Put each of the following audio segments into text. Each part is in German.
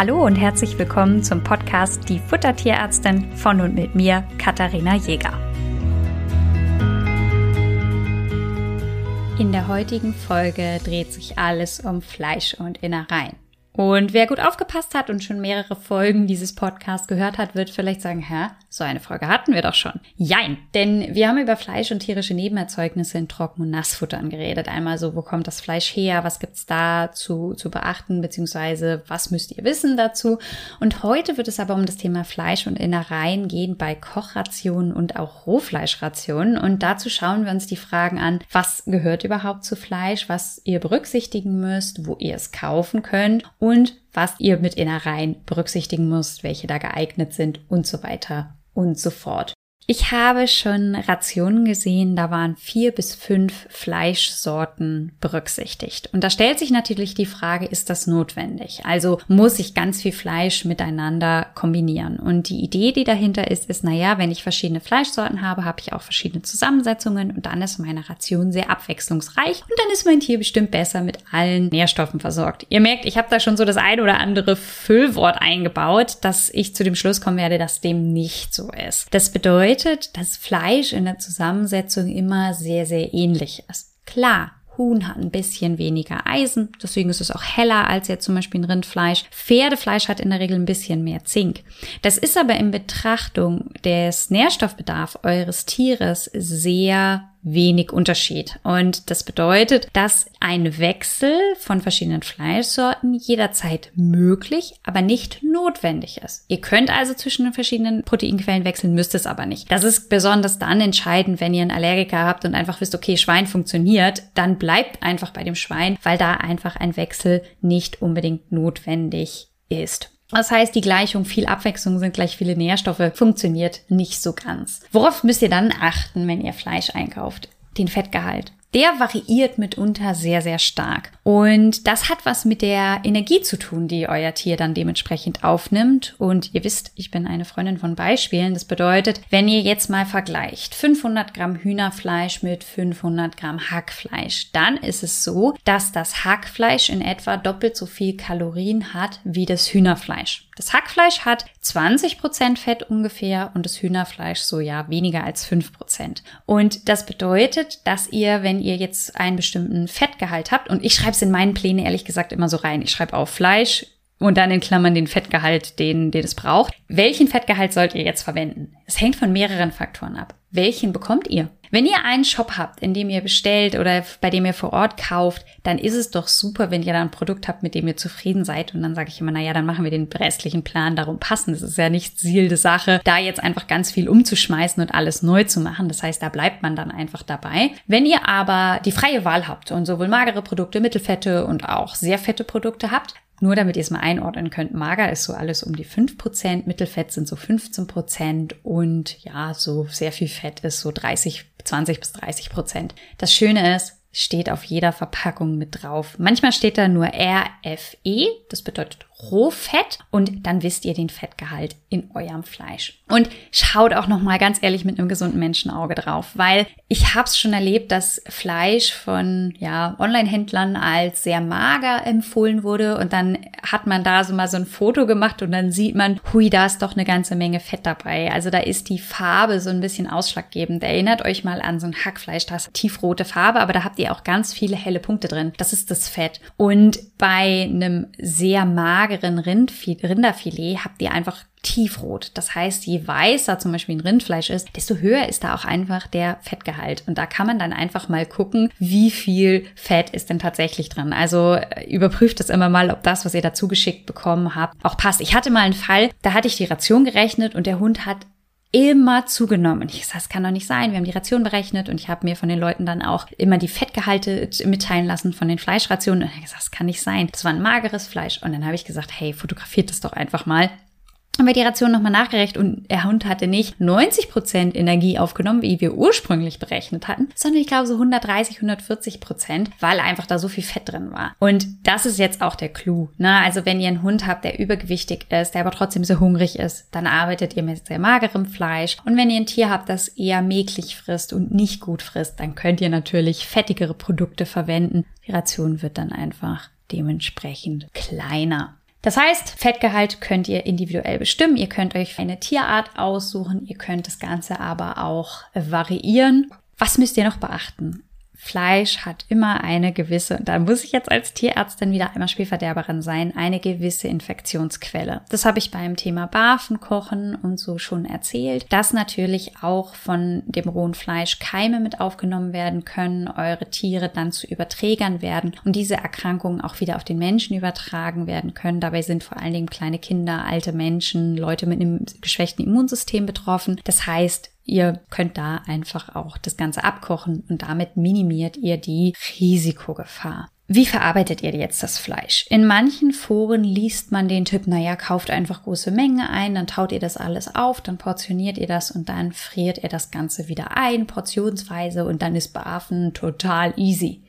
Hallo und herzlich willkommen zum Podcast Die Futtertierärztin von und mit mir, Katharina Jäger. In der heutigen Folge dreht sich alles um Fleisch und Innereien. Und wer gut aufgepasst hat und schon mehrere Folgen dieses Podcasts gehört hat, wird vielleicht sagen, hä, so eine Folge hatten wir doch schon. Jein, denn wir haben über Fleisch und tierische Nebenerzeugnisse in Trocken- und Nassfuttern geredet. Einmal so, wo kommt das Fleisch her, was gibt's da zu, zu beachten, beziehungsweise was müsst ihr wissen dazu. Und heute wird es aber um das Thema Fleisch und Innereien gehen bei Kochrationen und auch Rohfleischrationen. Und dazu schauen wir uns die Fragen an, was gehört überhaupt zu Fleisch, was ihr berücksichtigen müsst, wo ihr es kaufen könnt? Und was ihr mit Innereien berücksichtigen müsst, welche da geeignet sind? Und so weiter und so fort. Ich habe schon Rationen gesehen, da waren vier bis fünf Fleischsorten berücksichtigt. Und da stellt sich natürlich die Frage, ist das notwendig? Also muss ich ganz viel Fleisch miteinander kombinieren? Und die Idee, die dahinter ist, ist, naja, wenn ich verschiedene Fleischsorten habe, habe ich auch verschiedene Zusammensetzungen und dann ist meine Ration sehr abwechslungsreich und dann ist mein Tier bestimmt besser mit allen Nährstoffen versorgt. Ihr merkt, ich habe da schon so das ein oder andere Füllwort eingebaut, dass ich zu dem Schluss kommen werde, dass dem nicht so ist. Das bedeutet, bedeutet, dass Fleisch in der Zusammensetzung immer sehr, sehr ähnlich ist. Klar, Huhn hat ein bisschen weniger Eisen, deswegen ist es auch heller als jetzt zum Beispiel ein Rindfleisch. Pferdefleisch hat in der Regel ein bisschen mehr Zink. Das ist aber in Betrachtung des Nährstoffbedarfs eures Tieres sehr wenig Unterschied. Und das bedeutet, dass ein Wechsel von verschiedenen Fleischsorten jederzeit möglich, aber nicht notwendig ist. Ihr könnt also zwischen den verschiedenen Proteinquellen wechseln, müsst es aber nicht. Das ist besonders dann entscheidend, wenn ihr einen Allergiker habt und einfach wisst, okay, Schwein funktioniert, dann bleibt einfach bei dem Schwein, weil da einfach ein Wechsel nicht unbedingt notwendig ist. Das heißt, die Gleichung viel Abwechslung sind gleich viele Nährstoffe funktioniert nicht so ganz. Worauf müsst ihr dann achten, wenn ihr Fleisch einkauft? Den Fettgehalt der variiert mitunter sehr, sehr stark. Und das hat was mit der Energie zu tun, die euer Tier dann dementsprechend aufnimmt. Und ihr wisst, ich bin eine Freundin von Beispielen. Das bedeutet, wenn ihr jetzt mal vergleicht 500 Gramm Hühnerfleisch mit 500 Gramm Hackfleisch, dann ist es so, dass das Hackfleisch in etwa doppelt so viel Kalorien hat wie das Hühnerfleisch. Das Hackfleisch hat 20% Fett ungefähr und das Hühnerfleisch so ja weniger als 5%. Und das bedeutet, dass ihr, wenn ihr jetzt einen bestimmten Fettgehalt habt, und ich schreibe es in meinen Plänen ehrlich gesagt immer so rein, ich schreibe auf Fleisch, und dann in Klammern den Fettgehalt, den, den es braucht. Welchen Fettgehalt sollt ihr jetzt verwenden? Es hängt von mehreren Faktoren ab. Welchen bekommt ihr? Wenn ihr einen Shop habt, in dem ihr bestellt oder bei dem ihr vor Ort kauft, dann ist es doch super, wenn ihr da ein Produkt habt, mit dem ihr zufrieden seid. Und dann sage ich immer, na ja, dann machen wir den restlichen Plan darum passen. Das ist ja nicht Ziel Sache, da jetzt einfach ganz viel umzuschmeißen und alles neu zu machen. Das heißt, da bleibt man dann einfach dabei. Wenn ihr aber die freie Wahl habt und sowohl magere Produkte, mittelfette und auch sehr fette Produkte habt, nur damit ihr es mal einordnen könnt, mager ist so alles um die 5%, Mittelfett sind so 15% und ja, so sehr viel Fett ist so 30, 20 bis 30 Prozent. Das Schöne ist, steht auf jeder Verpackung mit drauf. Manchmal steht da nur RFE, das bedeutet Rohfett und dann wisst ihr den Fettgehalt in eurem Fleisch. Und schaut auch noch mal ganz ehrlich mit einem gesunden Menschenauge drauf, weil ich habe es schon erlebt, dass Fleisch von ja Online-Händlern als sehr mager empfohlen wurde und dann hat man da so mal so ein Foto gemacht und dann sieht man, hui, da ist doch eine ganze Menge Fett dabei. Also da ist die Farbe so ein bisschen ausschlaggebend. Erinnert euch mal an so ein Hackfleisch, das tiefrote Farbe, aber da habt ihr auch ganz viele helle Punkte drin. Das ist das Fett. Und bei einem sehr mageren mageren Rinderfilet habt ihr einfach tiefrot. Das heißt, je weißer zum Beispiel ein Rindfleisch ist, desto höher ist da auch einfach der Fettgehalt. Und da kann man dann einfach mal gucken, wie viel Fett ist denn tatsächlich drin. Also äh, überprüft es immer mal, ob das, was ihr dazu geschickt bekommen habt, auch passt. Ich hatte mal einen Fall, da hatte ich die Ration gerechnet und der Hund hat immer zugenommen. Und ich sag, das kann doch nicht sein. Wir haben die Ration berechnet und ich habe mir von den Leuten dann auch immer die Fettgehalte mitteilen lassen von den Fleischrationen. Und ich gesagt, das kann nicht sein. Das war ein mageres Fleisch. Und dann habe ich gesagt, hey, fotografiert das doch einfach mal haben wir die Ration nochmal nachgerechnet und der Hund hatte nicht 90 Prozent Energie aufgenommen, wie wir ursprünglich berechnet hatten, sondern ich glaube so 130, 140 Prozent, weil einfach da so viel Fett drin war. Und das ist jetzt auch der Clou. Ne? Also wenn ihr einen Hund habt, der übergewichtig ist, der aber trotzdem sehr hungrig ist, dann arbeitet ihr mit sehr magerem Fleisch. Und wenn ihr ein Tier habt, das eher mäglich frisst und nicht gut frisst, dann könnt ihr natürlich fettigere Produkte verwenden. Die Ration wird dann einfach dementsprechend kleiner. Das heißt, Fettgehalt könnt ihr individuell bestimmen. Ihr könnt euch eine Tierart aussuchen. Ihr könnt das Ganze aber auch variieren. Was müsst ihr noch beachten? Fleisch hat immer eine gewisse, da muss ich jetzt als Tierärztin wieder einmal Spielverderberin sein, eine gewisse Infektionsquelle. Das habe ich beim Thema Barfen, Kochen und so schon erzählt, dass natürlich auch von dem rohen Fleisch Keime mit aufgenommen werden können, eure Tiere dann zu Überträgern werden und diese Erkrankungen auch wieder auf den Menschen übertragen werden können. Dabei sind vor allen Dingen kleine Kinder, alte Menschen, Leute mit einem geschwächten Immunsystem betroffen. Das heißt, Ihr könnt da einfach auch das Ganze abkochen und damit minimiert ihr die Risikogefahr. Wie verarbeitet ihr jetzt das Fleisch? In manchen Foren liest man den Tipp, naja, kauft einfach große Mengen ein, dann taut ihr das alles auf, dann portioniert ihr das und dann friert ihr das Ganze wieder ein, portionsweise und dann ist Bafen total easy.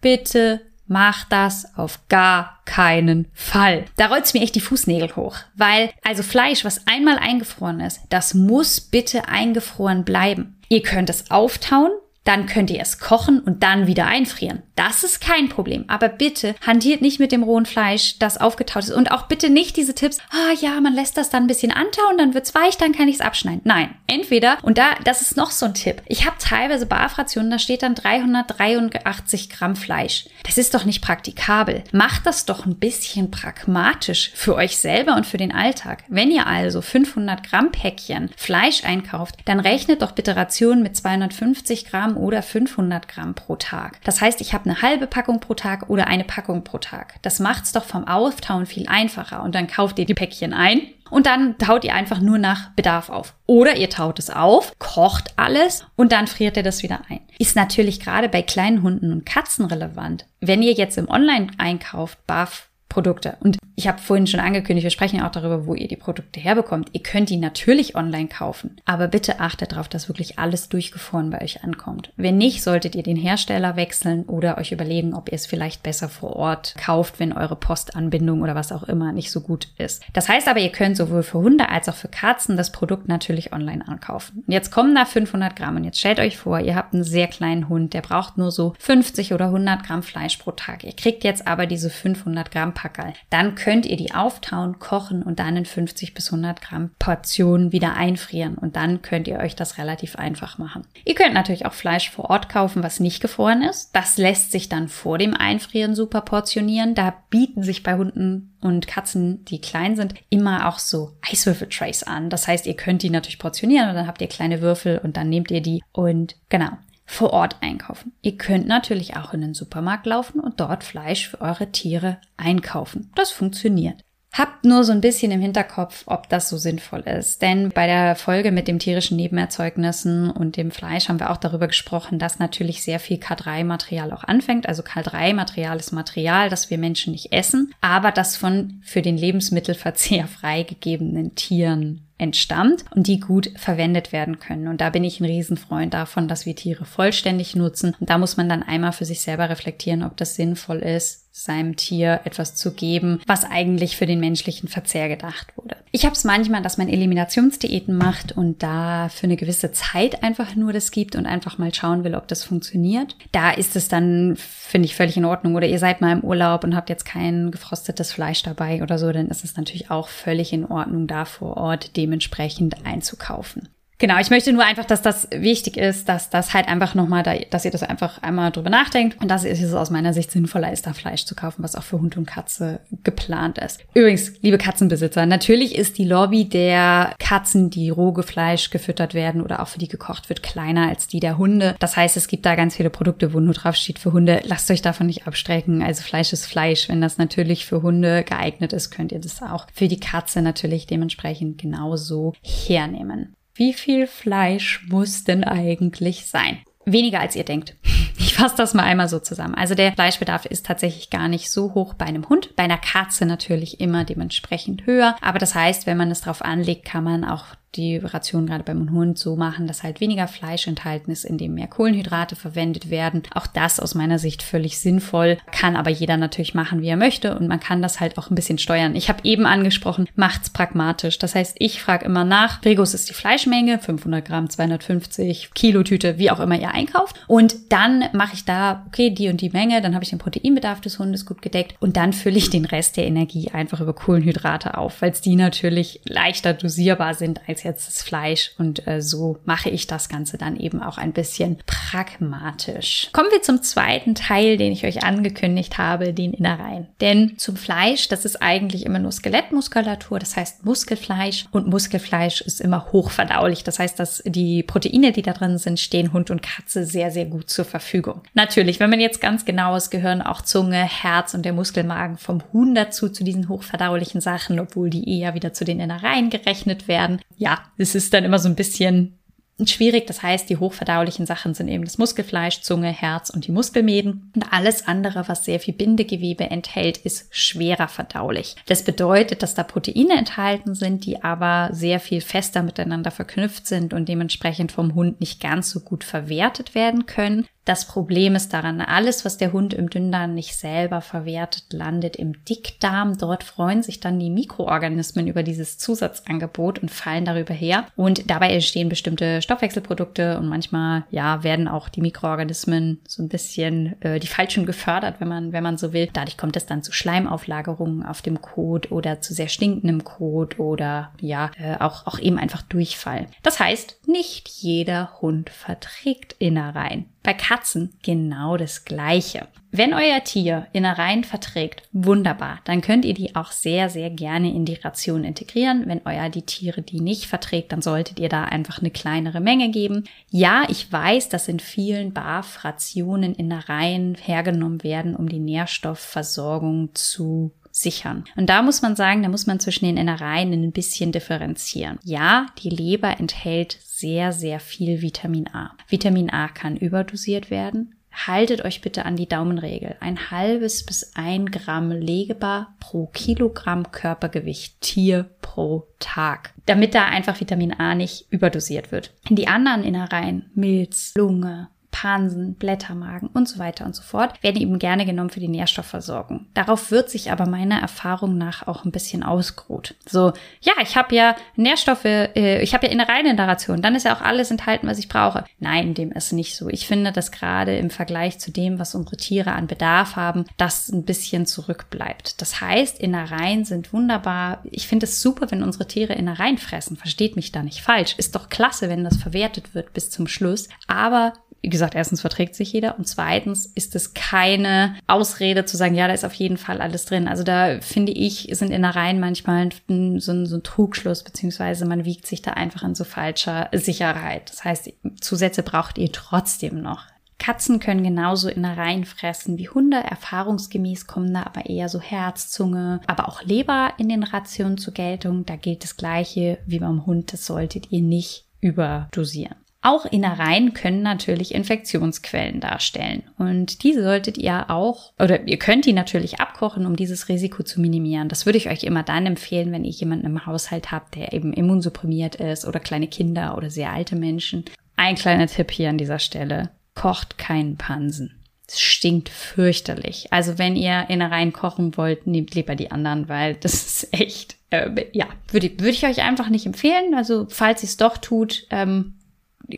Bitte Mach das auf gar keinen Fall. Da rollt's mir echt die Fußnägel hoch, weil also Fleisch, was einmal eingefroren ist, das muss bitte eingefroren bleiben. Ihr könnt es auftauen, dann könnt ihr es kochen und dann wieder einfrieren. Das ist kein Problem. Aber bitte hantiert nicht mit dem rohen Fleisch, das aufgetaut ist. Und auch bitte nicht diese Tipps, ah ja, man lässt das dann ein bisschen antauen, dann wird's weich, dann kann ich's abschneiden. Nein, entweder, und da, das ist noch so ein Tipp. Ich habe teilweise Barfrationen, da steht dann 383 Gramm Fleisch. Das ist doch nicht praktikabel. Macht das doch ein bisschen pragmatisch für euch selber und für den Alltag. Wenn ihr also 500 Gramm Päckchen Fleisch einkauft, dann rechnet doch bitte Rationen mit 250 Gramm Gramm oder 500 Gramm pro Tag. Das heißt, ich habe eine halbe Packung pro Tag oder eine Packung pro Tag. Das macht's doch vom Auftauen viel einfacher. Und dann kauft ihr die Päckchen ein und dann taut ihr einfach nur nach Bedarf auf. Oder ihr taut es auf, kocht alles und dann friert ihr das wieder ein. Ist natürlich gerade bei kleinen Hunden und Katzen relevant. Wenn ihr jetzt im Online-Einkauf Buff Produkte. Und ich habe vorhin schon angekündigt, wir sprechen ja auch darüber, wo ihr die Produkte herbekommt. Ihr könnt die natürlich online kaufen, aber bitte achtet darauf, dass wirklich alles durchgefroren bei euch ankommt. Wenn nicht, solltet ihr den Hersteller wechseln oder euch überlegen, ob ihr es vielleicht besser vor Ort kauft, wenn eure Postanbindung oder was auch immer nicht so gut ist. Das heißt aber, ihr könnt sowohl für Hunde als auch für Katzen das Produkt natürlich online ankaufen. Jetzt kommen da 500 Gramm und jetzt stellt euch vor, ihr habt einen sehr kleinen Hund, der braucht nur so 50 oder 100 Gramm Fleisch pro Tag. Ihr kriegt jetzt aber diese 500 Gramm Packerl. Dann könnt ihr die auftauen, kochen und dann in 50 bis 100 Gramm Portionen wieder einfrieren. Und dann könnt ihr euch das relativ einfach machen. Ihr könnt natürlich auch Fleisch vor Ort kaufen, was nicht gefroren ist. Das lässt sich dann vor dem Einfrieren super portionieren. Da bieten sich bei Hunden und Katzen, die klein sind, immer auch so Eiswürfeltrays an. Das heißt, ihr könnt die natürlich portionieren und dann habt ihr kleine Würfel und dann nehmt ihr die und genau vor Ort einkaufen. Ihr könnt natürlich auch in den Supermarkt laufen und dort Fleisch für eure Tiere einkaufen. Das funktioniert. Habt nur so ein bisschen im Hinterkopf, ob das so sinnvoll ist. Denn bei der Folge mit dem tierischen Nebenerzeugnissen und dem Fleisch haben wir auch darüber gesprochen, dass natürlich sehr viel K3-Material auch anfängt. Also K3-Material ist Material, das wir Menschen nicht essen, aber das von für den Lebensmittelverzehr freigegebenen Tieren entstammt und die gut verwendet werden können. Und da bin ich ein Riesenfreund davon, dass wir Tiere vollständig nutzen. Und da muss man dann einmal für sich selber reflektieren, ob das sinnvoll ist, seinem Tier etwas zu geben, was eigentlich für den menschlichen Verzehr gedacht wurde. Ich habe es manchmal, dass man Eliminationsdiäten macht und da für eine gewisse Zeit einfach nur das gibt und einfach mal schauen will, ob das funktioniert. Da ist es dann, finde ich, völlig in Ordnung. Oder ihr seid mal im Urlaub und habt jetzt kein gefrostetes Fleisch dabei oder so, dann ist es natürlich auch völlig in Ordnung, da vor Ort dementsprechend einzukaufen. Genau, ich möchte nur einfach, dass das wichtig ist, dass das halt einfach nochmal, da, dass ihr das einfach einmal drüber nachdenkt und dass es aus meiner Sicht sinnvoller ist, da Fleisch zu kaufen, was auch für Hund und Katze geplant ist. Übrigens, liebe Katzenbesitzer, natürlich ist die Lobby der Katzen, die roh Fleisch gefüttert werden oder auch für die gekocht wird, kleiner als die der Hunde. Das heißt, es gibt da ganz viele Produkte, wo nur drauf steht für Hunde. Lasst euch davon nicht abstrecken. Also Fleisch ist Fleisch. Wenn das natürlich für Hunde geeignet ist, könnt ihr das auch für die Katze natürlich dementsprechend genauso hernehmen. Wie viel Fleisch muss denn eigentlich sein? Weniger als ihr denkt. Ich fasse das mal einmal so zusammen. Also der Fleischbedarf ist tatsächlich gar nicht so hoch bei einem Hund, bei einer Katze natürlich immer dementsprechend höher. Aber das heißt, wenn man es drauf anlegt, kann man auch die Ration gerade beim Hund so machen, dass halt weniger Fleisch enthalten ist, indem mehr Kohlenhydrate verwendet werden. Auch das aus meiner Sicht völlig sinnvoll, kann aber jeder natürlich machen, wie er möchte und man kann das halt auch ein bisschen steuern. Ich habe eben angesprochen, macht's pragmatisch. Das heißt, ich frage immer nach, Regus ist die Fleischmenge, 500 Gramm, 250 Kilo Tüte, wie auch immer ihr einkauft und dann mache ich da, okay, die und die Menge, dann habe ich den Proteinbedarf des Hundes gut gedeckt und dann fülle ich den Rest der Energie einfach über Kohlenhydrate auf, weil es die natürlich leichter dosierbar sind als jetzt das Fleisch. Und äh, so mache ich das Ganze dann eben auch ein bisschen pragmatisch. Kommen wir zum zweiten Teil, den ich euch angekündigt habe, den Innereien. Denn zum Fleisch, das ist eigentlich immer nur Skelettmuskulatur, das heißt Muskelfleisch und Muskelfleisch ist immer hochverdaulich. Das heißt, dass die Proteine, die da drin sind, stehen Hund und Katze sehr, sehr gut zur Verfügung. Natürlich, wenn man jetzt ganz genau ist, gehören auch Zunge, Herz und der Muskelmagen vom Huhn dazu, zu diesen hochverdaulichen Sachen, obwohl die eher wieder zu den Innereien gerechnet werden. Ja, es ist dann immer so ein bisschen schwierig. Das heißt, die hochverdaulichen Sachen sind eben das Muskelfleisch, Zunge, Herz und die Muskelmäden. Und alles andere, was sehr viel Bindegewebe enthält, ist schwerer verdaulich. Das bedeutet, dass da Proteine enthalten sind, die aber sehr viel fester miteinander verknüpft sind und dementsprechend vom Hund nicht ganz so gut verwertet werden können. Das Problem ist daran, alles, was der Hund im Dünndarm nicht selber verwertet, landet im Dickdarm. Dort freuen sich dann die Mikroorganismen über dieses Zusatzangebot und fallen darüber her. Und dabei entstehen bestimmte Stoffwechselprodukte und manchmal, ja, werden auch die Mikroorganismen so ein bisschen äh, die falschen gefördert, wenn man, wenn man so will. Dadurch kommt es dann zu Schleimauflagerungen auf dem Kot oder zu sehr stinkendem Kot oder ja, äh, auch, auch eben einfach Durchfall. Das heißt, nicht jeder Hund verträgt Innereien. Bei Katzen genau das Gleiche. Wenn euer Tier Innereien verträgt, wunderbar, dann könnt ihr die auch sehr, sehr gerne in die Ration integrieren. Wenn euer die Tiere die nicht verträgt, dann solltet ihr da einfach eine kleinere Menge geben. Ja, ich weiß, dass in vielen BAF-Rationen Innereien hergenommen werden, um die Nährstoffversorgung zu sichern. Und da muss man sagen, da muss man zwischen den Innereien ein bisschen differenzieren. Ja, die Leber enthält sehr, sehr viel Vitamin A. Vitamin A kann überdosiert werden. Haltet euch bitte an die Daumenregel. Ein halbes bis ein Gramm Legebar pro Kilogramm Körpergewicht Tier pro Tag, damit da einfach Vitamin A nicht überdosiert wird. In die anderen Innereien, Milz, Lunge, Pansen, Blättermagen und so weiter und so fort, werden eben gerne genommen für die Nährstoffversorgung. Darauf wird sich aber meiner Erfahrung nach auch ein bisschen ausgeruht. So, ja, ich habe ja Nährstoffe, äh, ich habe ja Innereien in dann ist ja auch alles enthalten, was ich brauche. Nein, dem ist nicht so. Ich finde, dass gerade im Vergleich zu dem, was unsere Tiere an Bedarf haben, das ein bisschen zurückbleibt. Das heißt, Innereien sind wunderbar. Ich finde es super, wenn unsere Tiere Innereien fressen. Versteht mich da nicht falsch. Ist doch klasse, wenn das verwertet wird bis zum Schluss. Aber wie gesagt, erstens verträgt sich jeder und zweitens ist es keine Ausrede zu sagen, ja, da ist auf jeden Fall alles drin. Also da finde ich, sind Innereien manchmal ein, so, ein, so ein Trugschluss, beziehungsweise man wiegt sich da einfach in so falscher Sicherheit. Das heißt, Zusätze braucht ihr trotzdem noch. Katzen können genauso Innereien fressen wie Hunde. Erfahrungsgemäß kommen da aber eher so Herz, Zunge, aber auch Leber in den Rationen zur Geltung. Da gilt das Gleiche wie beim Hund. Das solltet ihr nicht überdosieren. Auch Innereien können natürlich Infektionsquellen darstellen. Und diese solltet ihr auch, oder ihr könnt die natürlich abkochen, um dieses Risiko zu minimieren. Das würde ich euch immer dann empfehlen, wenn ihr jemanden im Haushalt habt, der eben immunsupprimiert ist oder kleine Kinder oder sehr alte Menschen. Ein kleiner Tipp hier an dieser Stelle. Kocht keinen Pansen. Es stinkt fürchterlich. Also wenn ihr Innereien kochen wollt, nehmt lieber die anderen, weil das ist echt, äh, ja, würde, würde ich euch einfach nicht empfehlen. Also falls ihr es doch tut, ähm,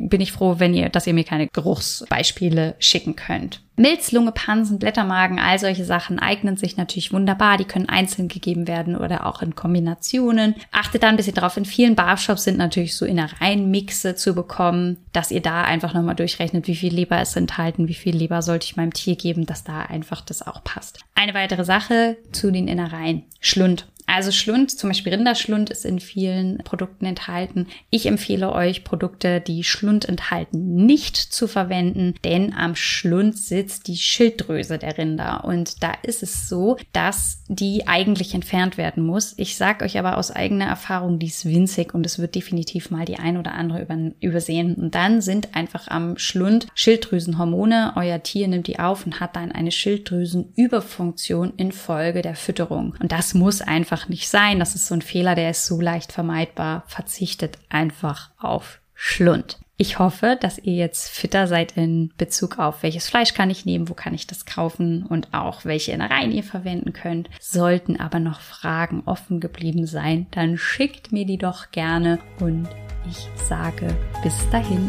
bin ich froh, wenn ihr, dass ihr mir keine Geruchsbeispiele schicken könnt. Milz, Lunge, Pansen, Blättermagen, all solche Sachen eignen sich natürlich wunderbar. Die können einzeln gegeben werden oder auch in Kombinationen. Achtet da ein bisschen drauf. In vielen Barshops sind natürlich so Innereienmixe zu bekommen, dass ihr da einfach nochmal durchrechnet, wie viel Leber ist enthalten, wie viel Leber sollte ich meinem Tier geben, dass da einfach das auch passt. Eine weitere Sache zu den Innereien. Schlund. Also Schlund, zum Beispiel Rinderschlund ist in vielen Produkten enthalten. Ich empfehle euch, Produkte, die Schlund enthalten, nicht zu verwenden, denn am Schlund sitzt die Schilddrüse der Rinder. Und da ist es so, dass die eigentlich entfernt werden muss. Ich sage euch aber aus eigener Erfahrung, die ist winzig und es wird definitiv mal die ein oder andere über, übersehen. Und dann sind einfach am Schlund Schilddrüsenhormone. Euer Tier nimmt die auf und hat dann eine Schilddrüsenüberfunktion infolge der Fütterung. Und das muss einfach einfach nicht sein. Das ist so ein Fehler, der ist so leicht vermeidbar. Verzichtet einfach auf Schlund. Ich hoffe, dass ihr jetzt fitter seid in Bezug auf, welches Fleisch kann ich nehmen, wo kann ich das kaufen und auch welche Innereien ihr verwenden könnt. Sollten aber noch Fragen offen geblieben sein, dann schickt mir die doch gerne und ich sage bis dahin.